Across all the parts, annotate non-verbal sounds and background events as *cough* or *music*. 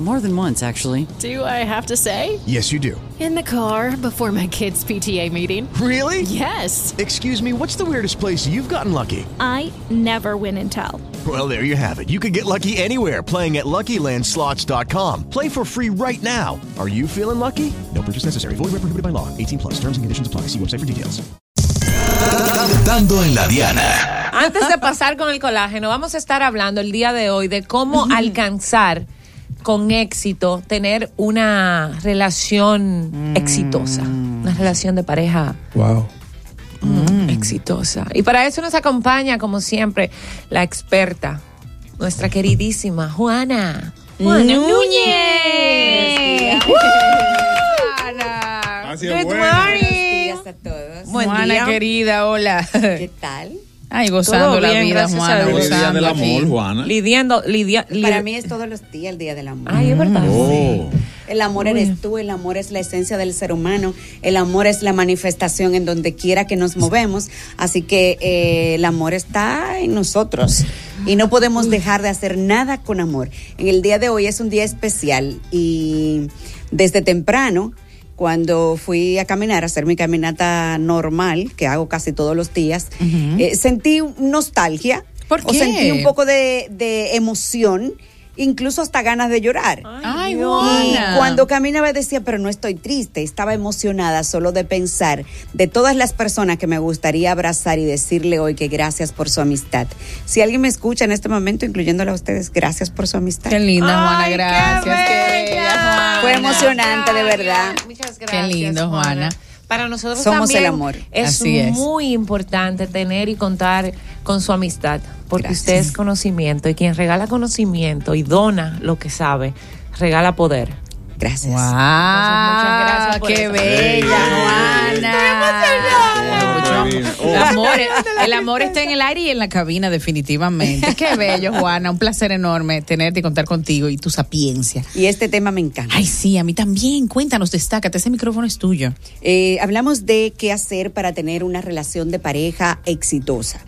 More than once, actually. Do I have to say? Yes, you do. In the car before my kids' PTA meeting. Really? Yes. Excuse me, what's the weirdest place you've gotten lucky? I never win and tell. Well, there you have it. You can get lucky anywhere playing at LuckyLandSlots.com. Play for free right now. Are you feeling lucky? No purchase necessary. Void where prohibited by law. 18 plus. Terms and conditions apply. See website for details. Dando en la Diana. Antes de pasar con el colágeno, vamos a estar hablando el día de hoy de cómo alcanzar con éxito tener una relación exitosa, una relación de pareja Wow. mm, exitosa. Y para eso nos acompaña, como siempre, la experta, nuestra queridísima Juana. Juana Núñez. Juana. Así Good es bueno. morning. a todos. Buen Juana, día. querida, hola. ¿Qué tal? Ay, gozando Todo la bien, vida, Juana. Feliz día gozando del amor, aquí. Juana. Lidiando, lidia, li- Para mí es todos los días el Día del Amor. Ay, es verdad. Oh. El amor eres tú, el amor es la esencia del ser humano, el amor es la manifestación en donde quiera que nos movemos, así que eh, el amor está en nosotros y no podemos dejar de hacer nada con amor. En el día de hoy es un día especial y desde temprano, cuando fui a caminar, a hacer mi caminata normal, que hago casi todos los días, eh, sentí nostalgia. ¿Por O qué? sentí un poco de, de emoción, incluso hasta ganas de llorar. Ay, Y Juana. cuando caminaba decía, pero no estoy triste, estaba emocionada solo de pensar de todas las personas que me gustaría abrazar y decirle hoy que gracias por su amistad. Si alguien me escucha en este momento, incluyéndola a ustedes, gracias por su amistad. Qué linda, Juana, Ay, qué gracias. Qué bella. bella, Juana. Fue emocionante, de verdad. Muchas gracias. lindo, Juana. Para nosotros Somos también el amor. Es, Así es. muy importante tener y contar con su amistad, porque Gracias. usted es conocimiento y quien regala conocimiento y dona lo que sabe, regala poder. Gracias. Wow, muchas gracias por qué eso. bella, Juana. Oh. El amor, el amor está en el aire y en la cabina, definitivamente. Qué bello, Juana. Un placer enorme tenerte y contar contigo y tu sapiencia. Y este tema me encanta. Ay, sí, a mí también. Cuéntanos, destácate. Ese micrófono es tuyo. Eh, hablamos de qué hacer para tener una relación de pareja exitosa.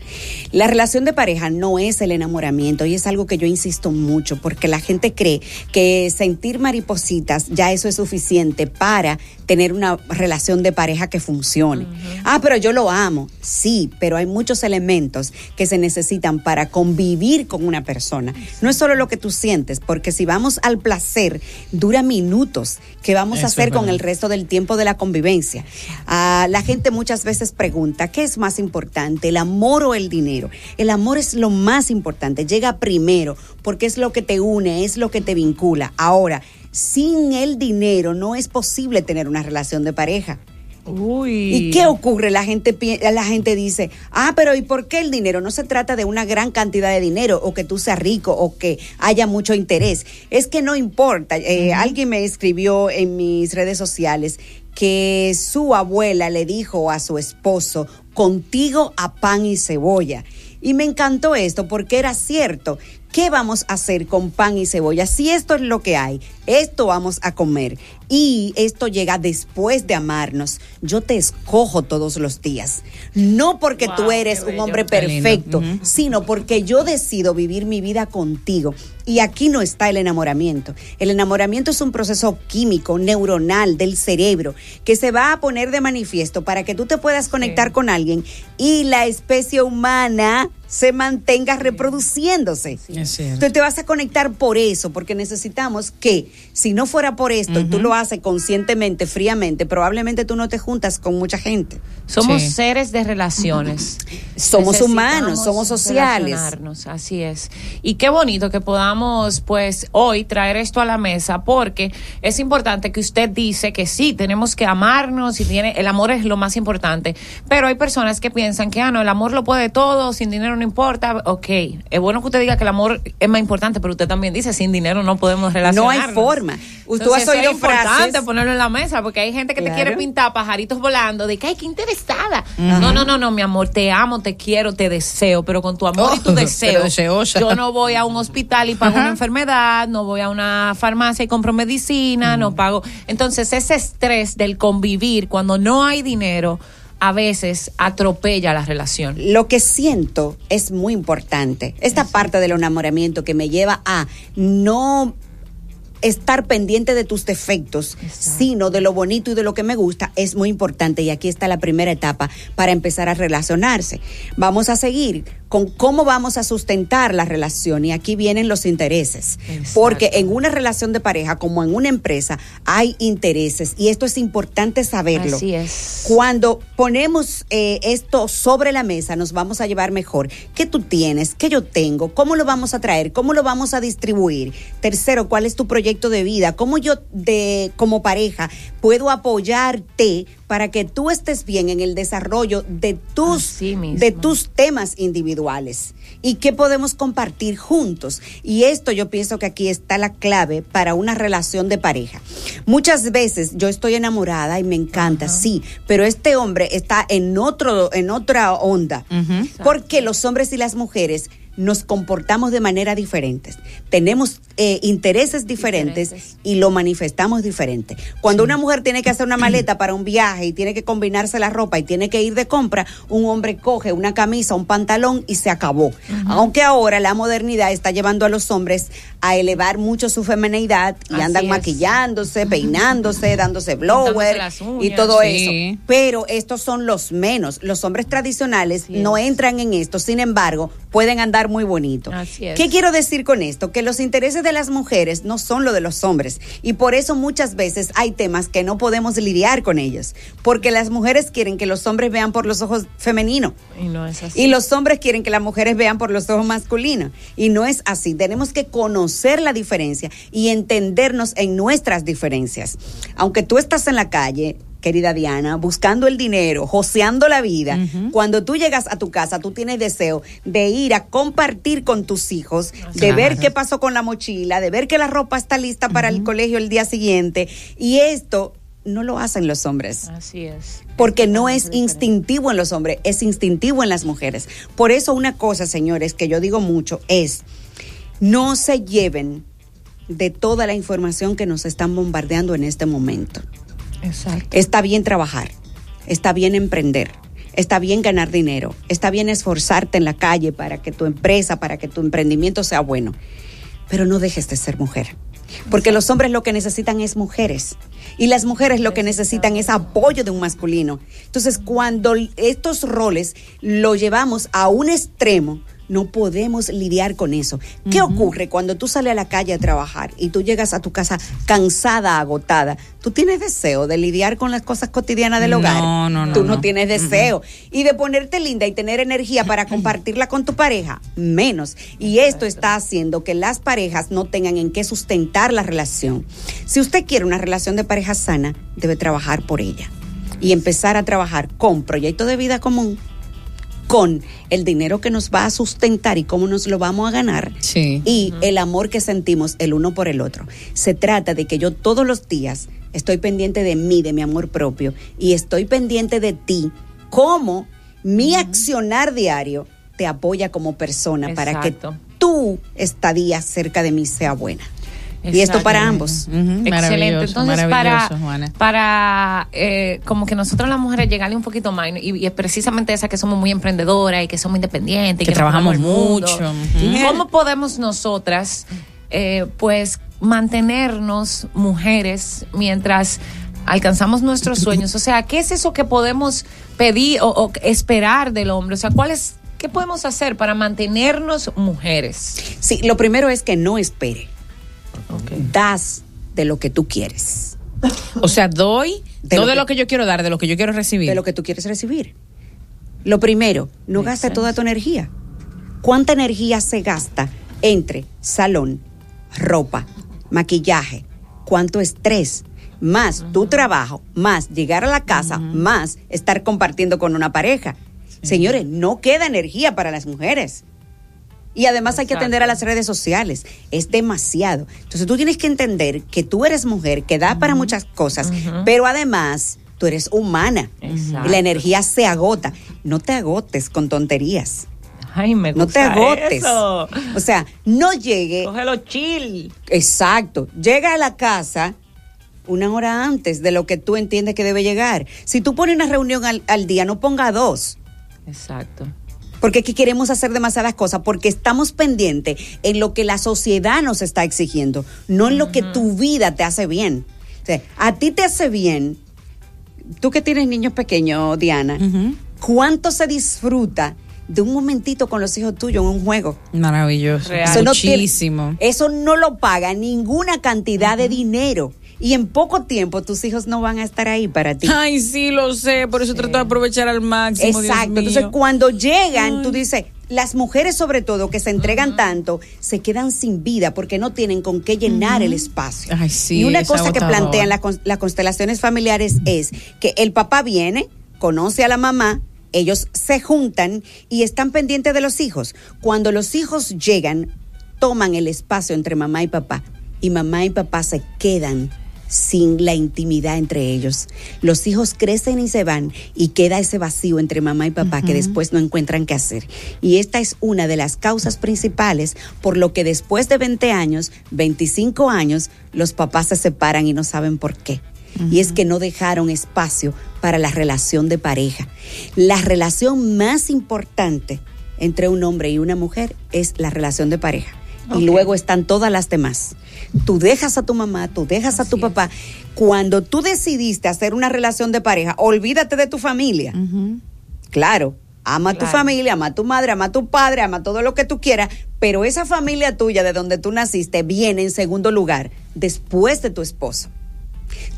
La relación de pareja no es el enamoramiento y es algo que yo insisto mucho porque la gente cree que sentir maripositas ya eso es suficiente para tener una relación de pareja que funcione. Ah, pero yo lo amo. Sí, pero hay muchos elementos que se necesitan para convivir con una persona. No es solo lo que tú sientes, porque si vamos al placer, dura minutos. ¿Qué vamos Eso a hacer con el resto del tiempo de la convivencia. Ah, la gente muchas veces pregunta, ¿qué es más importante, el amor o el dinero? El amor es lo más importante, llega primero, porque es lo que te une, es lo que te vincula. Ahora, sin el dinero no es posible tener una relación de pareja. Uy. ¿Y qué ocurre? La gente, la gente dice, ah, pero ¿y por qué el dinero? No se trata de una gran cantidad de dinero o que tú seas rico o que haya mucho interés. Es que no importa. Eh, Alguien me escribió en mis redes sociales que su abuela le dijo a su esposo, contigo a pan y cebolla. Y me encantó esto porque era cierto. ¿Qué vamos a hacer con pan y cebolla? Si esto es lo que hay, esto vamos a comer. Y esto llega después de amarnos. Yo te escojo todos los días. No porque Wow, tú eres un hombre perfecto, sino porque yo decido vivir mi vida contigo. Y aquí no está el enamoramiento. El enamoramiento es un proceso químico, neuronal del cerebro, que se va a poner de manifiesto para que tú te puedas conectar con alguien y la especie humana se mantenga reproduciéndose. Entonces te vas a conectar por eso, porque necesitamos que, si no fuera por esto, y tú lo hace conscientemente, fríamente, probablemente tú no te juntas con mucha gente. Somos Sí. seres de relaciones. *laughs* Somos humanos, somos sociales. relacionarnos, Así es. Y qué bonito que podamos, pues, hoy traer esto a la mesa, porque es importante que usted dice que sí, tenemos que amarnos y tiene, el amor es lo más importante. Pero hay personas que piensan que, ah, no, el amor lo puede todo, sin dinero no importa. Ok, es bueno que usted diga que el amor es más importante, pero usted también dice, sin dinero no podemos relacionarnos. hay forma. Tú Entonces, es oído importante ponerlo en la mesa, porque hay gente que te quiere pintar pajaritos volando, de que, ay, qué interesada. No, no, no, no, mi amor, te amo, te quiero, te deseo, pero con tu amor y tu Oh, *laughs* deseo, yo no voy a un hospital y pago Ajá. una enfermedad, no voy a una farmacia y compro medicina, no pago. Entonces, ese estrés del convivir cuando no hay dinero, a veces atropella la relación. Lo que siento es muy importante. Esta parte del enamoramiento que me lleva a no estar pendiente de tus defectos, sino de lo bonito y de lo que me gusta, es muy importante. Y aquí está la primera etapa para empezar a relacionarse. Vamos a seguir con cómo vamos a sustentar la relación y aquí vienen los intereses. Porque en una relación de pareja, como en una empresa, hay intereses y esto es importante saberlo. Así es. Cuando ponemos eh, esto sobre la mesa, nos vamos a llevar mejor. ¿Qué tú tienes? ¿Qué yo tengo? ¿Cómo lo vamos a traer? ¿Cómo lo vamos a distribuir? Tercero, ¿cuál es tu proyecto de vida? ¿Cómo yo, de, como pareja, puedo apoyarte para que tú estés bien en el desarrollo de tus, de tus temas individuales? ¿Y qué podemos compartir juntos? Y esto yo pienso que aquí está la clave para una relación de pareja. Muchas veces yo estoy enamorada y me encanta, sí, pero este hombre está en otro, en otra onda. Porque los hombres y las mujeres nos comportamos de manera diferentes. Tenemos eh, intereses diferentes Diferentes. y lo manifestamos diferente. Cuando una mujer tiene que hacer una maleta *clears throat* para un viaje y tiene que combinarse la ropa y tiene que ir de compra, un hombre coge una camisa, un pantalón y se acabó. Aunque ahora la modernidad está llevando a los hombres a elevar mucho su feminidad y Así andan es. maquillándose, peinándose, dándose blower y todo Sí. eso. Pero estos son los menos. Los hombres tradicionales Así no es. entran en esto, sin embargo, pueden andar muy bonito. Así es. ¿Qué quiero decir con esto? Que los intereses de las mujeres no son lo de los hombres y por eso muchas veces hay temas que no podemos lidiar con ellos, porque las mujeres quieren que los hombres vean por los ojos femeninos. Y no es así. Y los hombres quieren que las mujeres vean por los ojos masculinos. Y no es así. Tenemos que conocer la diferencia y entendernos en nuestras diferencias. Aunque tú estás en la calle, querida Diana, buscando el dinero, joseando la vida, cuando tú llegas a tu casa, tú tienes deseo de ir a compartir con tus hijos, de ver qué pasó con la mochila, de ver que la ropa está lista para el colegio el día siguiente. Y esto no lo hacen los hombres Así es. porque no es instintivo en los hombres, es instintivo en las mujeres. Por eso una cosa, señores, que yo digo mucho es, no se lleven de toda la información que nos están bombardeando en este momento. Exacto. Está bien trabajar, está bien emprender, está bien ganar dinero, está bien esforzarte en la calle para que tu empresa, para que tu emprendimiento sea bueno, pero no dejes de ser mujer. Porque los hombres lo que necesitan es mujeres y las mujeres lo que necesitan es apoyo de un masculino. Entonces, cuando estos roles lo llevamos a un extremo, no podemos lidiar con eso. ¿Qué ocurre cuando tú sales a la calle a trabajar y tú llegas a tu casa cansada, agotada? Tú tienes deseo de lidiar con las cosas cotidianas del No, hogar. no, no, Tú no, no. tienes deseo. Y de ponerte linda y tener energía para *clears throat* compartirla con tu pareja, menos. Y esto está haciendo que las parejas no tengan en qué sustentar la relación. Si usted quiere una relación de pareja sana, debe trabajar por ella. Y empezar a trabajar con proyecto de vida común, con el dinero que nos va a sustentar y cómo nos lo vamos a ganar Sí. y el amor que sentimos el uno por el otro. Se trata de que yo todos los días estoy pendiente de mí, de mi amor propio y estoy pendiente de ti, cómo mi accionar diario te apoya como persona para que tu estadía cerca de mí sea buena. Y esto para ambos. Excelente. maravilloso, Entonces, para, Juana. para eh, como que nosotros las mujeres llegarle un poquito más, y, y es precisamente esa que somos muy emprendedoras y que somos independientes, y Que trabajamos mucho. ¿Cómo podemos nosotras, eh, pues, mantenernos mujeres mientras alcanzamos nuestros *laughs* sueños? O sea, ¿qué es eso que podemos pedir o, o esperar del hombre? O sea, ¿cuál es, ¿qué podemos hacer para mantenernos mujeres? Sí, lo primero es que no espere. Das de lo que tú quieres. O sea, doy De no lo de que- lo que yo quiero dar, de lo que yo quiero recibir. de lo que tú quieres recibir. Lo primero, no gastes toda tu energía. ¿Cuánta energía se gasta entre salón, ropa, maquillaje? ¿Cuánto estrés? Más tu trabajo, más llegar a la casa, más estar compartiendo con una pareja. Señores, no queda energía para las mujeres. Y además hay que atender a las redes sociales. Es demasiado. Entonces tú tienes que entender que tú eres mujer, que da para muchas cosas, pero además tú eres humana. Exacto. Y la energía se agota. No te agotes con tonterías. Ay, me No te gusta agotes. eso. O sea, no llegue. Cógelo chill. Exacto. Llega a la casa una hora antes de lo que tú entiendes que debe llegar. Si tú pones una reunión al, al día, no ponga dos. Exacto. Porque aquí queremos hacer demasiadas cosas, porque estamos pendientes en lo que la sociedad nos está exigiendo, no en lo que tu vida te hace bien. O sea, a ti te hace bien, tú que tienes niños pequeños, Diana, ¿cuánto se disfruta de un momentito con los hijos tuyos en un juego? Maravilloso. Real. Eso no tiene- Muchísimo. eso no lo paga ninguna cantidad de dinero. Y en poco tiempo tus hijos no van a estar ahí para ti. Ay, sí, lo sé. Por eso trato de aprovechar al máximo. Exacto. Entonces, cuando llegan, tú dices, las mujeres sobre todo que se entregan tanto, se quedan sin vida porque no tienen con qué llenar el espacio. Ay, sí, y una cosa que plantean las cons- las constelaciones familiares es que el papá viene, conoce a la mamá, ellos se juntan y están pendientes de los hijos. Cuando los hijos llegan, toman el espacio entre mamá y papá y mamá y papá se quedan sin la intimidad entre ellos. Los hijos crecen y se van y queda ese vacío entre mamá y papá que después no encuentran qué hacer. Y esta es una de las causas principales por lo que después de 20 años, 25 años, los papás se separan y no saben por qué. Y es que no dejaron espacio para la relación de pareja. La relación más importante entre un hombre y una mujer es la relación de pareja. Y luego están todas las demás. Tú dejas a tu mamá, tú dejas a tu papá. Cuando tú decidiste hacer una relación de pareja, olvídate de tu familia. Claro, ama a tu familia, ama a tu madre, ama a tu padre, ama todo lo que tú quieras, pero esa familia tuya de donde tú naciste viene en segundo lugar, después de tu esposo.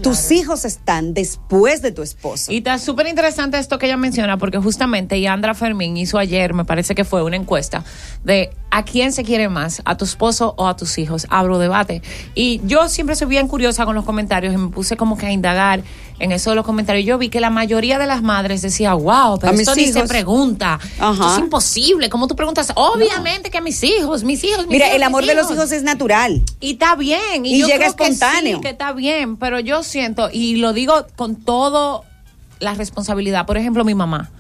Tus hijos están después de tu esposo. Y está súper interesante esto que ella menciona, porque justamente Yandra Fermín hizo ayer, me parece que fue una encuesta, de a quién se quiere más, a tu esposo o a tus hijos. Abro debate. Y yo siempre soy bien curiosa con los comentarios y me puse como que a indagar en eso de los comentarios. Yo vi que la mayoría de las madres decía, wow, pero esto ni se pregunta. Esto es imposible. ¿Cómo tú preguntas? Obviamente que a mis hijos, mis hijos, mis Mira, hijos, el amor de los hijos es natural. y está bien. Y, Y yo llega creo que espontáneo. sí, que está bien. Pero yo siento, y lo digo con todo la responsabilidad, por ejemplo, mi mamá.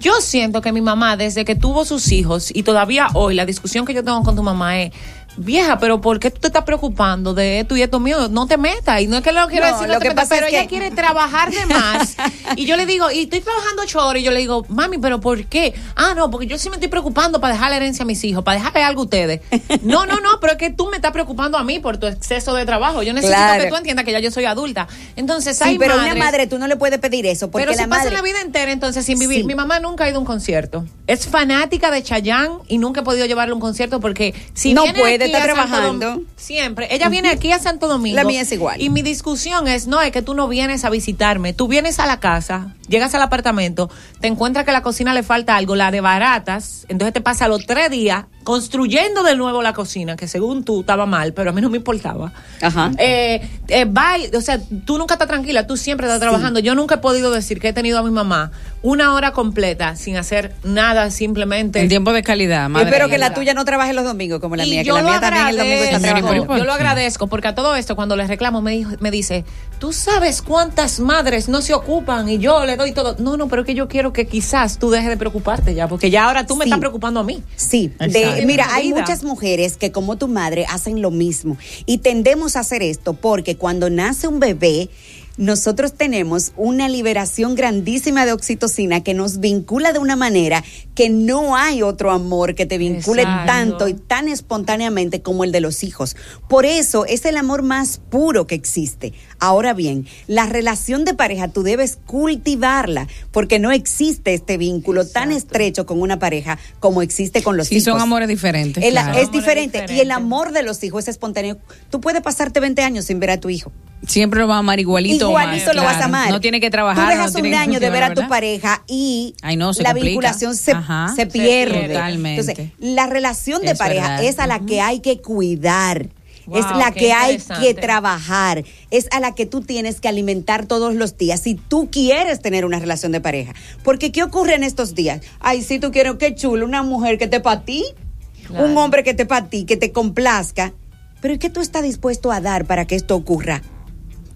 Yo siento que mi mamá, desde que tuvo sus hijos, y todavía hoy, la discusión que yo tengo con tu mamá es. Vieja, pero ¿por qué tú te estás preocupando de esto y esto mío? No te metas. Y no es que lo quiero No, decir, no lo te que metas, pasa pero es ella quiere trabajar de más. *laughs* y yo le digo, y estoy trabajando ocho horas, y yo le digo, mami, pero ¿por qué? Ah, no, porque yo sí me estoy preocupando para dejar la herencia a mis hijos, para dejarle algo a ustedes. *laughs* No, no, no, pero es que tú me estás preocupando a mí por tu exceso de trabajo. Yo necesito Claro. que tú entiendas que ya yo soy adulta. Entonces, Sí, hay pero madres- una madre tú no le puedes pedir eso porque pero si la pasa madre la vida entera, entonces sin vivir. Sí. Mi mamá nunca ha ido a un concierto. Es fanática de Chayanne y nunca he podido llevarle a un concierto porque si No viene puede, está trabajando. Siempre. Ella viene aquí a Santo Domingo. La mía es igual. Y mi discusión es, no, es que tú no vienes a visitarme. Tú vienes a la casa, llegas al apartamento, te encuentras que a la cocina le falta algo, la de baratas, entonces te pasa los tres días construyendo de nuevo la cocina, que según tú estaba mal, pero a mí no me importaba. Ajá. Eh, eh, bye, o sea, tú nunca estás tranquila, tú siempre estás trabajando. Yo nunca he podido decir que he tenido a mi mamá una hora completa sin hacer nada, simplemente. En tiempo de calidad, madre. Espero que la tuya no trabaje los domingos como la Y mía, que yo la lo mía también el domingo está agradezco, trabajando. Yo lo agradezco porque a todo esto cuando le reclamo me, dijo, me dice, tú sabes cuántas madres no se ocupan y yo le doy todo. No, no, pero es que yo quiero que quizás tú dejes de preocuparte ya, porque ya ahora tú me Sí. estás preocupando a mí. Sí, de- Mira, hay vida. muchas mujeres que como tu madre hacen lo mismo y tendemos a hacer esto porque cuando nace un bebé, nosotros tenemos una liberación grandísima de oxitocina que nos vincula de una manera que no hay otro amor que te vincule Exacto. tanto y tan espontáneamente como el de los hijos. Por eso es el amor más puro que existe. Ahora bien, la relación de pareja tú debes cultivarla porque no existe este vínculo tan estrecho con una pareja como existe con los Sí, hijos. son amores diferentes. El- claro. Es Amores diferente. Y el amor de los hijos es espontáneo. Tú puedes pasarte 20 años sin ver a tu hijo. Siempre lo vas a amar igualito. o más, Igualito lo vas a amar. No tiene que trabajar. Tú dejas no un año de ver a tu ¿verdad? pareja y Ay, no, la complica. vinculación se, Ajá. se Se pierde. Totalmente. Entonces, la relación de Es pareja verdad. es a la que hay que cuidar. es Wow, la qué que hay que trabajar, es a la que tú tienes que alimentar todos los días si tú quieres tener una relación de pareja. Porque ¿qué ocurre en estos días? Ay, si tú quieres, qué chulo, una mujer que te para ti, Claro. un hombre que te para ti, que te complazca. Pero ¿y qué tú estás dispuesto a dar para que esto ocurra?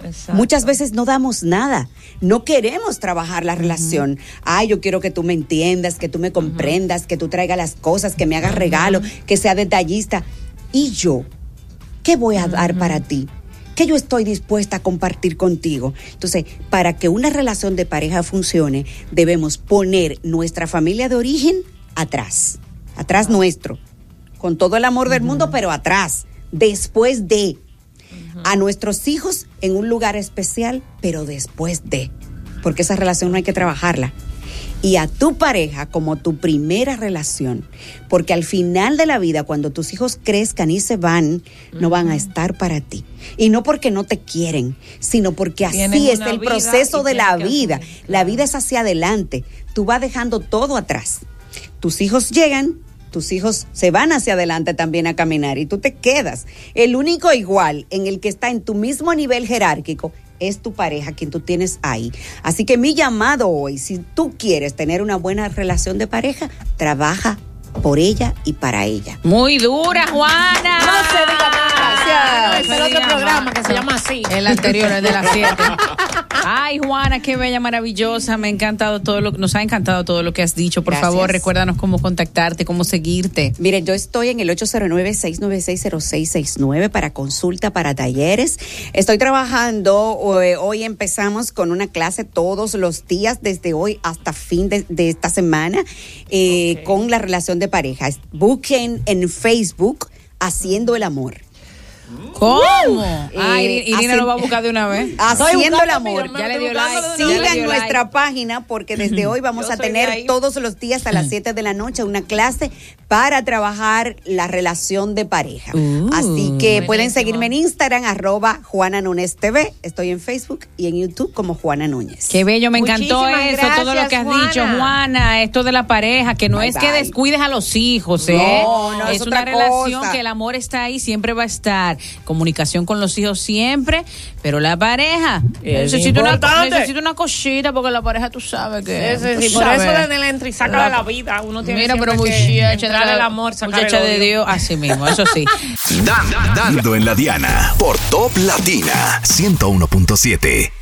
Exacto. Muchas veces no damos nada. No queremos trabajar la relación. Ay, yo quiero que tú me entiendas, que tú me comprendas, que tú traigas las cosas, que me hagas regalo, que sea detallista. ¿Y yo? ¿Qué voy a dar para ti? ¿Qué yo estoy dispuesta a compartir contigo? Entonces, para que una relación de pareja funcione, debemos poner nuestra familia de origen atrás. Atrás nuestro. Con todo el amor del mundo, pero atrás. Después de a nuestros hijos en un lugar especial, pero después de, porque esa relación no hay que trabajarla. Y a tu pareja como tu primera relación, porque al final de la vida, cuando tus hijos crezcan y se van, no van a estar para ti. Y no porque no te quieren, sino porque así es el proceso de la vida. La vida es hacia adelante. Tú vas dejando todo atrás. Tus hijos llegan, tus hijos se van hacia adelante también a caminar y tú te quedas. El único igual en el que está en tu mismo nivel jerárquico es tu pareja, quien tú tienes ahí. Así que mi llamado hoy, si tú quieres tener una buena relación de pareja, trabaja por ella y para ella. Muy dura, Juana. No se diga más. Gracias. Es el otro programa que se llama así. El anterior, el de las *laughs* 7. Ay, Juana, qué bella, maravillosa. Me ha encantado todo lo nos ha encantado todo lo que has dicho. Por Gracias. favor, recuérdanos cómo contactarte, cómo seguirte. Miren, yo estoy en el 809-696-0669 para consulta, para talleres. Estoy trabajando, eh, hoy empezamos con una clase todos los días, desde hoy hasta fin de, de esta semana, eh, con la relación de pareja. Busquen en Facebook Haciendo el Amor. ¿Cómo? Eh, Ay, Iri- Irina lo va a buscar de una vez. *laughs* Haciendo el amor. Ya le dio like. una Sigan dio nuestra like. página porque desde hoy vamos Yo a tener todos los días a las 7 de la noche una clase para trabajar la relación de pareja. Uh, Así que pueden seguirme en Instagram, arroba Juana Núñez TV. Estoy en Facebook y en YouTube como Juana Núñez. Qué bello, me encantó Muchísimas eso, todo lo que has dicho, Juana. Esto de la pareja, que no Bye, es que descuides a los hijos, ¿eh? No, no, es es una otra relación cosa. que el amor está ahí, siempre va a estar. Comunicación con los hijos siempre, pero la pareja Es necesita una, necesita una cosita porque la pareja tú sabes que. Sí, sí, sí, por sabes. eso en el entry saca de la vida. Uno tiene Mira, pero muchacha, entrar de al la- amor, muchacha el de. Dios, así mismo, eso sí. Dan- *laughs* dando en la Diana por Top Latina 101.7.